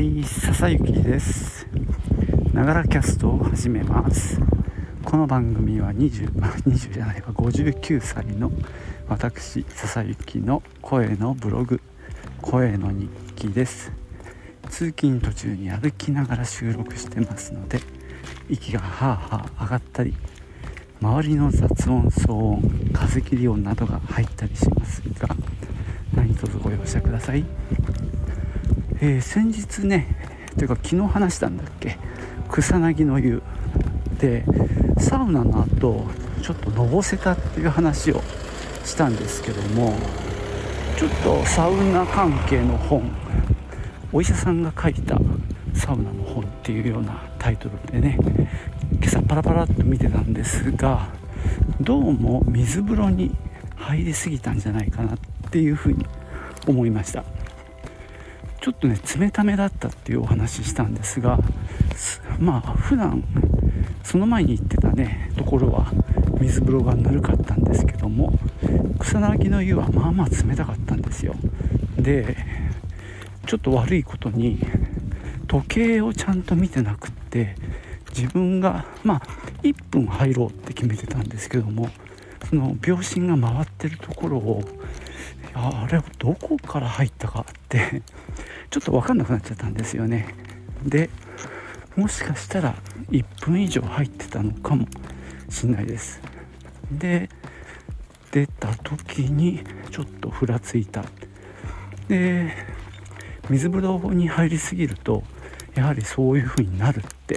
はい笹雪です。ながらキャストを始めます。この番組は20 20じゃないわ59歳の私笹雪の声のブログ声の日記です。通勤途中に歩きながら収録してますので息がはあはあ上がったり周りの雑音騒音風切り音などが入ったりしますが何卒ご容赦ください、えー、先日ねというか昨日話したんだっけ？草薙の湯。でサウナの後ちょっとのぼせたっていう話をしたんですけどもちょっとサウナ関係の本お医者さんが書いたサウナの本っていうようなタイトルでね今朝パラパラっと見てたんですがどうも水風呂に入りすぎたんじゃないかなっていうふうに思いました。ちょっとね冷ためだったっていうお話したんですがまあ普段その前に行ってたねところは水風呂がぬるかったんですけども草薙の湯はまあまあ冷たかったんですよ。でちょっと悪いことに時計をちゃんと見てなくって自分がまあ1分入ろうって決めてたんですけどもその秒針が回ってるところをあれどこから入ったかってちょっと分かんなくなっちゃったんですよね。でもしかしたら1分以上入ってたのかもしんないです。で出た時にちょっとふらついた。で水風呂に入りすぎるとやはりそういう風になるって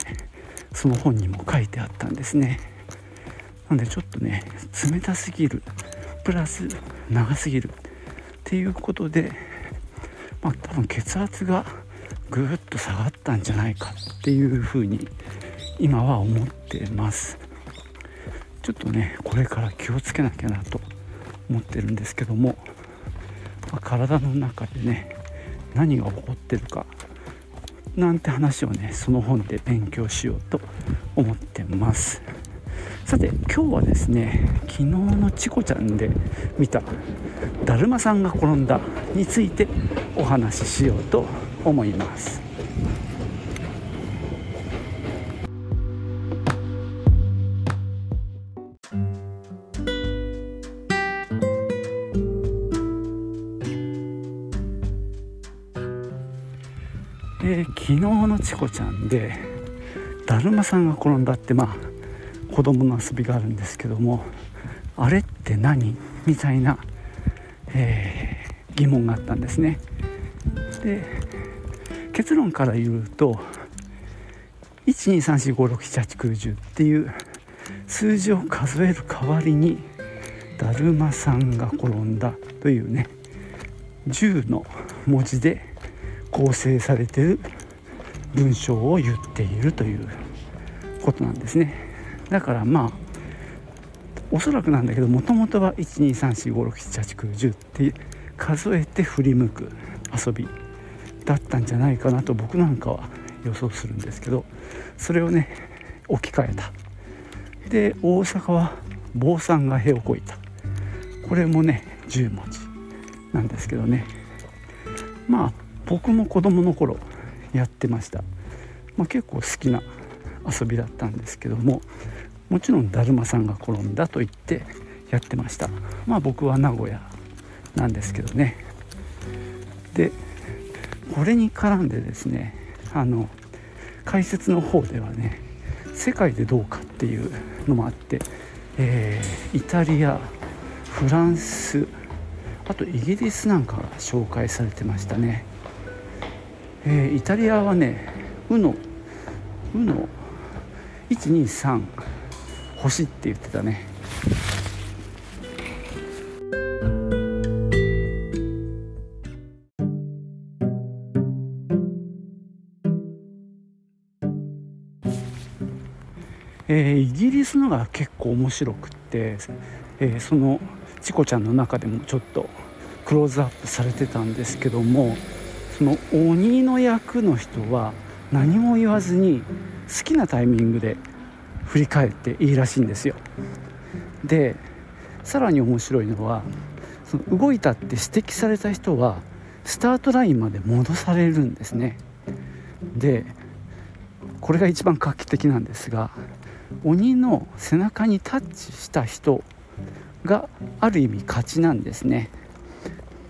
その本にも書いてあったんですね。なんでちょっとね冷たすぎる。プラス長すぎる。っていうことでまあ多分血圧がぐーっと下がったんじゃないかっていうふうに今は思ってます。ちょっとねこれから気をつけなきゃなと思ってるんですけども、まあ、体の中でね何が起こってるかなんて話をねその本で勉強しようと思ってます。さて今日はですね昨日のチコちゃんで見た「だるまさんが転んだ」についてお話ししようと思います。昨日のチコちゃんでだるまさんが転んだってまあ子供の遊びがあるんですけどもあれって何？みたいな、えー、疑問があったんですね。で結論から言うと12345678910っていう数字を数える代わりにだるまさんが転んだというね10の文字で構成されてる文章を言っているということなんですね。だからまあおそらくなんだけどもともとは12345678910って数えて振り向く遊びだったんじゃないかなと僕なんかは予想するんですけどそれをね置き換えた。で大阪は坊さんがへをこいた。これもね10文字なんですけどね。まあ僕も子供の頃やってました、まあ、結構好きな遊びだったんですけどももちろんだるまさんが転んだと言ってやってました。まあ僕は名古屋なんですけどね。でこれに絡んでですねあの解説の方ではね世界でどうかっていうのもあって、えー、イタリアフランスあとイギリスなんかが紹介されてましたね、えー、イタリアはね UNO UNO123 欲しいって言ってたね。えー、イギリスのが結構面白くって、えー、そのチコちゃんの中でもちょっとクローズアップされてたんですけどもその鬼の役の人は何も言わずに好きなタイミングで振り返っていいらしいんですよ。でさらに面白いのはその動いたって指摘された人はスタートラインまで戻されるんですね。でこれが一番画期的なんですが鬼の背中にタッチした人がある意味勝ちなんですね。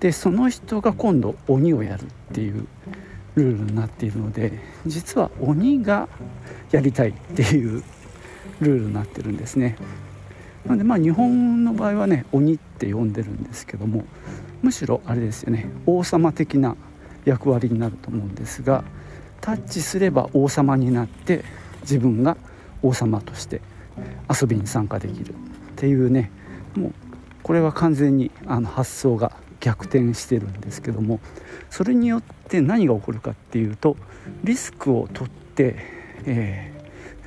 でその人が今度鬼をやるっていうルールになっているので実は鬼がやりたいっていうルールになってるんですね。なのでまあ日本の場合はね鬼って呼んでるんですけどもむしろあれですよね王様的な役割になると思うんですがタッチすれば王様になって自分が王様として遊びに参加できるっていうねもうこれは完全にあの発想が逆転してるんですけどもそれによって何が起こるかっていうとリスクを取って、え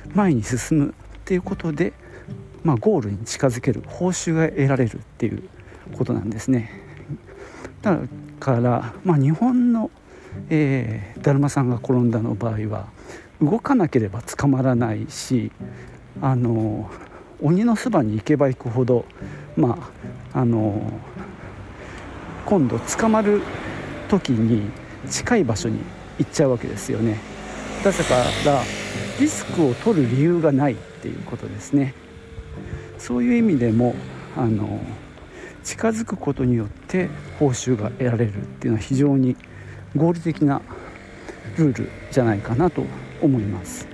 ー、前に進むっていうことで、まあ、ゴールに近づける報酬が得られるっていうことなんですね。だから、まあ、日本の、えー、だるまさんが転んだの場合は動かなければ捕まらないしあの鬼のそばに行けば行くほどまああの今度捕まる時に近い場所に行っちゃうわけですよねだからリスクを取る理由がないっていうことですね。そういう意味でもあの近づくことによって報酬が得られるっていうのは非常に合理的なルールじゃないかなと思います。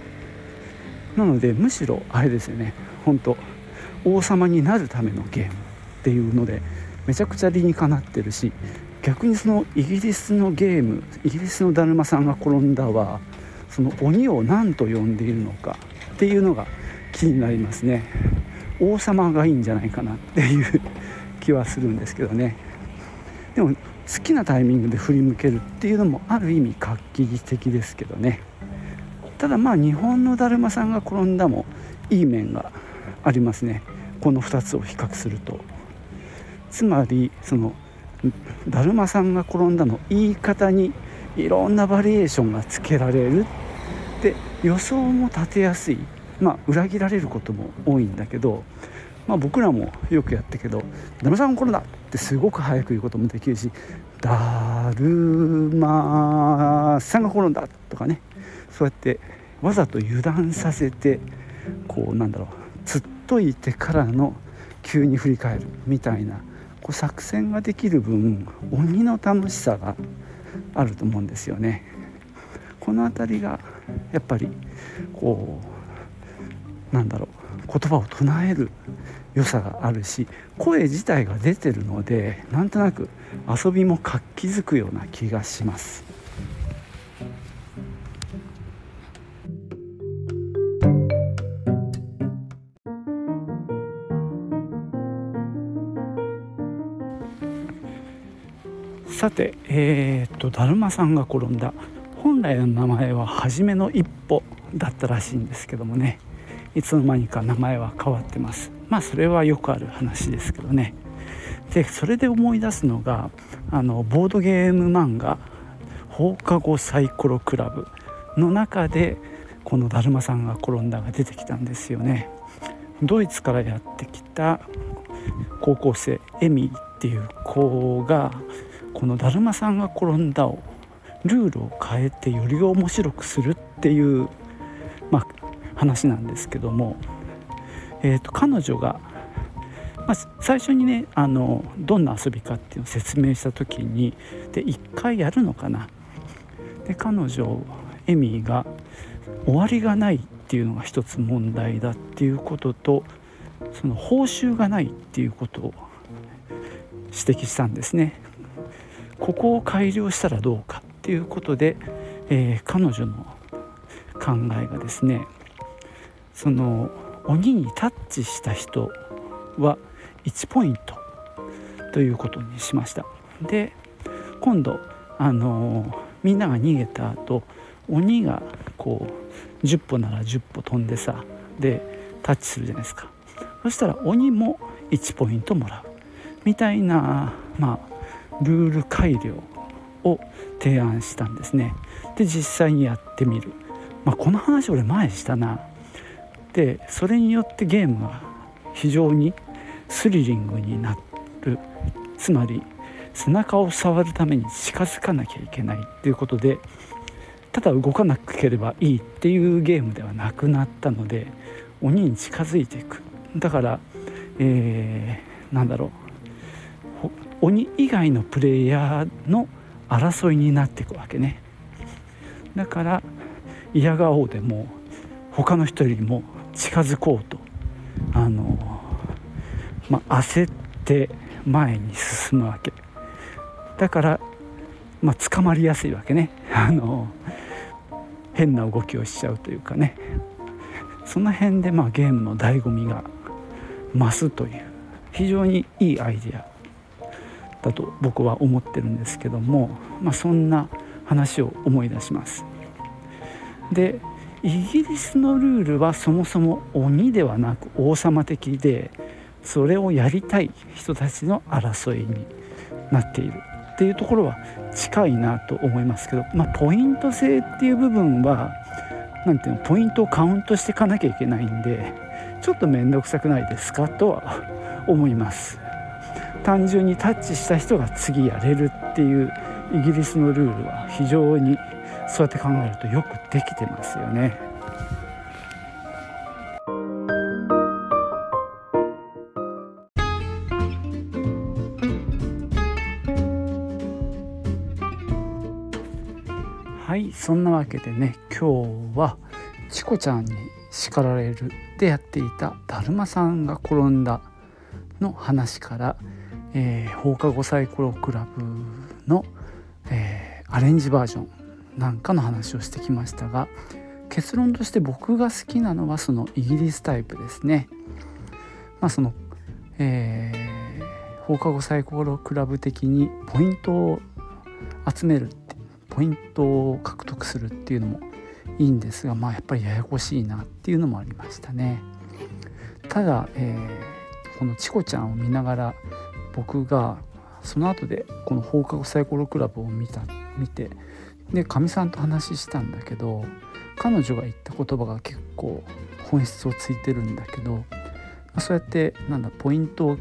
なのでむしろあれですよね。本当王様になるためのゲームっていうのでめちゃくちゃ理にかなってるし逆にそのイギリスのゲームイギリスのだるまさんが転んだはその鬼を何と呼んでいるのかっていうのが気になりますね。王様がいいんじゃないかなっていう気はするんですけどね。でも好きなタイミングで振り向けるっていうのもある意味画期的ですけどね。ただまあ日本のだるまさんが転んだもいい面がありますね。この2つを比較すると。つまりそのだるまさんが転んだの言い方にいろんなバリエーションがつけられるで予想も立てやすいまあ裏切られることも多いんだけど、まあ、僕らもよくやったけど「だるまさんが転んだ!」ってすごく早く言うこともできるし「だるまさんが転んだ!」とかねそうやってわざと油断させてこうなんだろうつっといてからの急に振り返るみたいなこう作戦ができる分鬼の楽しさがあると思うんですよね。この辺りがやっぱりこうなんだろう言葉を唱える良さがあるし声自体が出てるのでなんとなく遊びも活気づくような気がします。さてえー、っとだるまさんが転んだ本来の名前は初めの一歩だったらしいんですけどもね。いつの間にか名前は変わってます。まあそれはよくある話ですけどね。でそれで思い出すのがあのボードゲーム漫画「放課後サイコロクラブ」の中でこの「だるまさんが転んだ」が出てきたんですよね。ドイツからやってきた高校生エミっていう子がこの「だるまさんが転んだ」をルールを変えてより面白くするっていう、まあ、話なんですけども、えーと、彼女が、まあ、最初にねあのどんな遊びかっていうのを説明した時にで1回やるのかなで彼女エミーが終わりがないっていうのが一つ問題だっていうこととその報酬がないっていうことを指摘したんですね。ここを改良したらどうかっていうことで、えー、彼女の考えがですねその鬼にタッチした人は1ポイントということにしました。で今度あのみんなが逃げた後鬼がこう10歩なら10歩飛んでさでタッチするじゃないですか。そしたら鬼も1ポイントもらう。みたいなまあルール改良を提案したんですね。で実際にやってみる、まあ、この話俺前したな。でそれによってゲームは非常にスリリングになる。つまり背中を触るために近づかなきゃいけないっていうことでただ動かなければいいっていうゲームではなくなったので鬼に近づいていく。だから、えー、なんだろう。鬼以外のプレイヤーの争いになっていくわけね。だから嫌がおうでも他の人よりも近づこうとあの、まあ、焦って前に進むわけ。だから、まあ、捕まりやすいわけね。あの変な動きをしちゃうというかね。その辺でまあゲームの醍醐味が増すという非常にいいアイデア。だと僕は思ってるんですけども、まあ、そんな話を思い出します。でイギリスのルールはそもそも鬼ではなく王様的でそれをやりたい人たちの争いになっているっていうところは近いなと思いますけど、まあ、ポイント制っていう部分は何ていうのポイントをカウントしていかなきゃいけないんでちょっと面倒くさくないですかとは思います単純にタッチした人が次やれるっていうイギリスのルールは非常にそうやって考えるとよくできてますよね。はいそんなわけでね今日はチコちゃんに叱られるでやっていた「だるまさんが転んだ」の話から、えー、放課後サイコロクラブの、えー、アレンジバージョンなんかの話をしてきましたが結論として僕が好きなのはそのイギリスタイプですね。まあそのえー、放課後サイコロクラブ的にポイントを集めるポイントを獲得するっていうのもいいんですがまあやっぱりややこしいなっていうのもありましたね。ただ、えー、このチコちゃんを見ながら僕がその後でこの放課後サイコロクラブを見た見てでかみさんと話したんだけど彼女が言った言葉が結構本質をついてるんだけど、そうやってなんだポイントを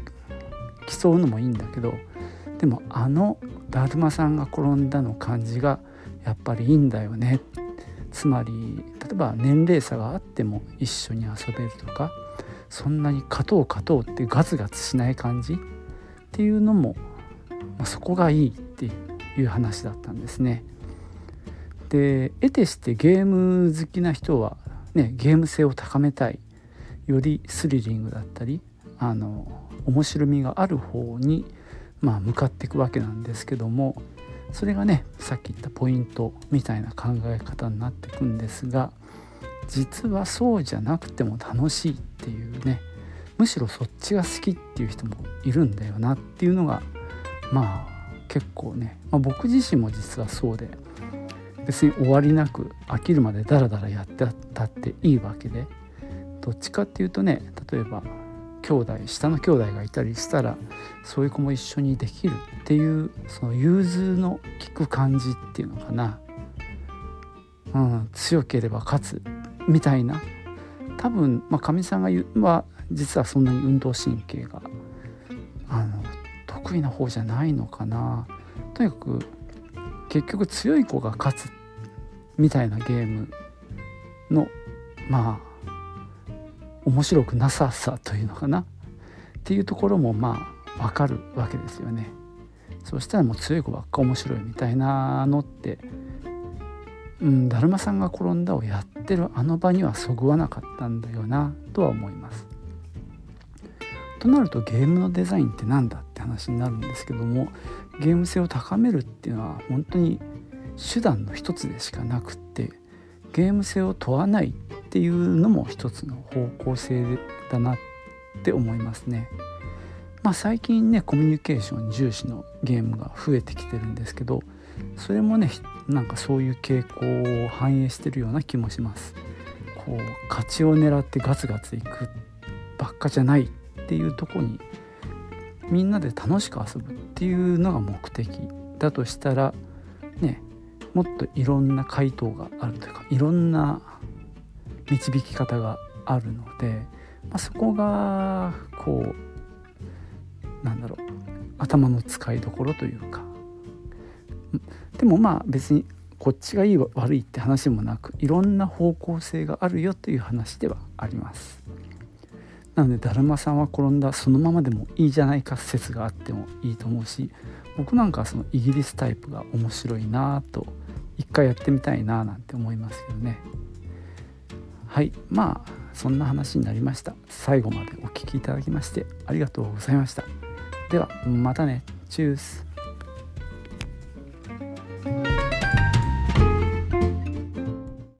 競うのもいいんだけどでもあのだるまさんが転んだの感じがやっぱりいいんだよね。つまり例えば年齢差があっても一緒に遊べるとかそんなに勝とう勝とうってガツガツしない感じっていうのも、まあ、そこがいいっていう話だったんですね。で得てしてゲーム好きな人は、ね、ゲーム性を高めたいよりスリリングだったりあの面白みがある方にまあ、向かっていくわけなんですけどもそれがねさっき言ったポイントみたいな考え方になっていくんですが実はそうじゃなくても楽しいっていうねむしろそっちが好きっていう人もいるんだよなっていうのがまあ結構ね、まあ、僕自身も実はそうで。別に終わりなく飽きるまでダラダラやってたっていいわけで。どっちかっていうとね例えば兄弟下の兄弟がいたりしたらそういう子も一緒にできるっていうその融通の利く感じっていうのかな、うん、強ければ勝つみたいな。多分かみ、さんが言うは実はそんなに運動神経があの得意な方じゃないのかなとにかく結局強い子が勝つみたいなゲームのまあ面白くなささというのかなっていうところもまあ分かるわけですよね。そしたらもう強い子ばっか面白いみたいなのってうん、だるまさんが転んだをやってるあの場にはそぐわなかったんだよなとは思います。となるとゲームのデザインって何だって話になるんですけどもゲーム性を高めるっていうのは本当に手段の一つでしかなくってゲーム性を問わないっていうのも一つの方向性だなって思いますね。まあ、最近ねコミュニケーション重視のゲームが増えてきてるんですけどそれもねなんかそういう傾向を反映してるような気もします。こう勝ちを狙ってガツガツいくばっかじゃないっっていうとこにみんなで楽しく遊ぶっていうのが目的だとしたらねもっといろんな回答があるというかいろんな導き方があるので、まあ、そこがこうなんだろう頭の使いどころというか。でもまあ別にこっちがいい悪いって話もなくいろんな方向性があるよという話ではあります。なのでだるまさんは転んだそのままでもいいじゃないか説があってもいいと思うし僕なんかはそのイギリスタイプが面白いなと一回やってみたいななんて思いますけどね。はい。まあそんな話になりました。最後までお聴きいただきましてありがとうございました。ではまたね。チュース。